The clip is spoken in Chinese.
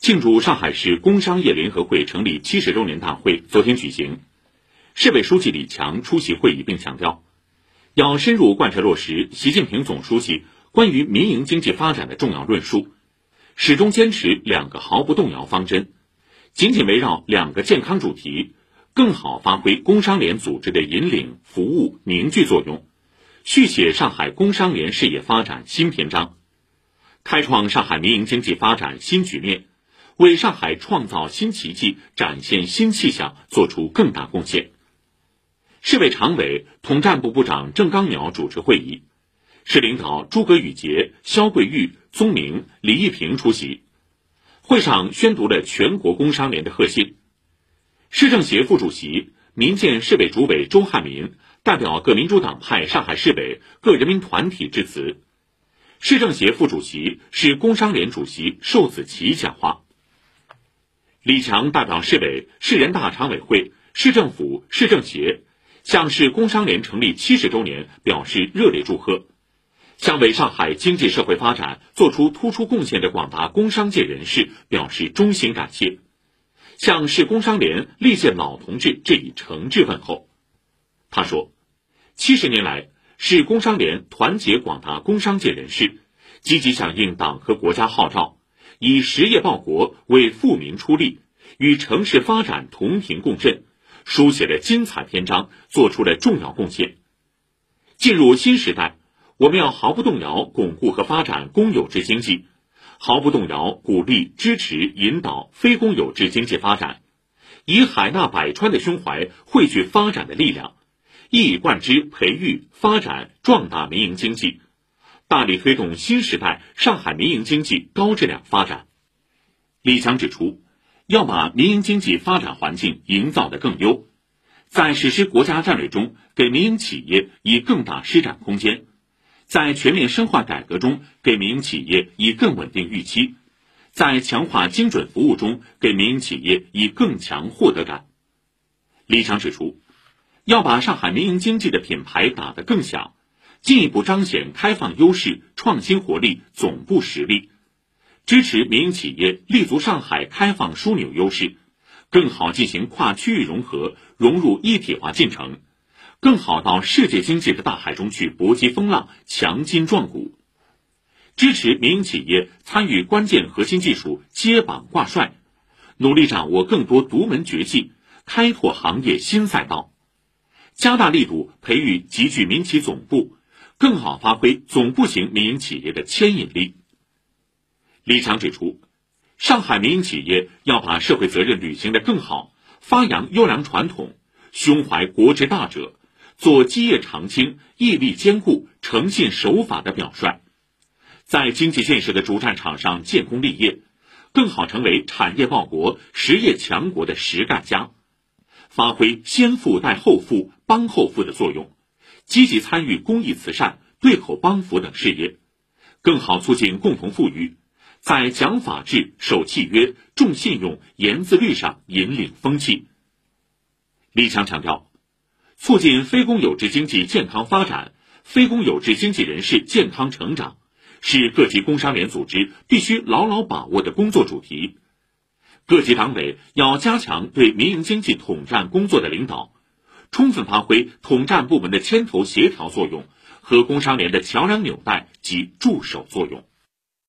庆祝上海市工商业联合会成立七十周年大会昨天举行，市委书记李强出席会议并强调，要深入贯彻落实习近平总书记关于民营经济发展的重要论述，始终坚持两个毫不动摇方针，紧紧围绕两个健康主题，更好发挥工商联组织的引领、服务、凝聚作用，续写上海工商联事业发展新篇章，开创上海民营经济发展新局面。为上海创造新奇迹、展现新气象作出更大贡献。市委常委、统战部部长郑刚淼主持会议，市领导诸葛宇杰、肖桂玉、宗明、李一平出席。会上宣读了全国工商联的贺信。市政协副主席、民建市委主委周汉民代表各民主党派上海市委各人民团体致辞。市政协副主席、市工商联主席寿子琪讲话。李强代表市委、市人大常委会、市政府、市政协，向市工商联成立七十周年表示热烈祝贺，向为上海经济社会发展作出突出贡献的广大工商界人士表示衷心感谢，向市工商联历届老同志致以诚挚问候。他说：“七十年来，市工商联团结广大工商界人士，积极响应党和国家号召。”以实业报国，为富民出力，与城市发展同频共振，书写了精彩篇章，做出了重要贡献。进入新时代，我们要毫不动摇巩固和发展公有制经济，毫不动摇鼓励、支持、引导非公有制经济发展，以海纳百川的胸怀汇聚发展的力量，一以贯之培育、发展、壮大民营经济。大力推动新时代上海民营经济高质量发展。李强指出，要把民营经济发展环境营造得更优，在实施国家战略中给民营企业以更大施展空间，在全面深化改革中给民营企业以更稳定预期，在强化精准服务中给民营企业以更强获得感。李强指出，要把上海民营经济的品牌打得更响。进一步彰显开放优势、创新活力、总部实力，支持民营企业立足上海开放枢纽优势，更好进行跨区域融合，融入一体化进程，更好到世界经济的大海中去搏击风浪、强筋壮骨。支持民营企业参与关键核心技术接榜挂帅，努力掌握更多独门绝技，开拓行业新赛道，加大力度培育集聚民企总部。更好发挥总部型民营企业的牵引力。李强指出，上海民营企业要把社会责任履行的更好，发扬优良传统，胸怀国之大者，做基业长青、毅力坚固、诚信守法的表率，在经济建设的主战场上建功立业，更好成为产业报国、实业强国的实干家，发挥先富带后富、帮后富的作用。积极参与公益慈善、对口帮扶等事业，更好促进共同富裕，在讲法治、守契约、重信用、严自律上引领风气。李强强调，促进非公有制经济健康发展、非公有制经济人士健康成长，是各级工商联组织必须牢牢把握的工作主题。各级党委要加强对民营经济统战工作的领导。充分发挥统战部门的牵头协调作用和工商联的桥梁纽带及助手作用。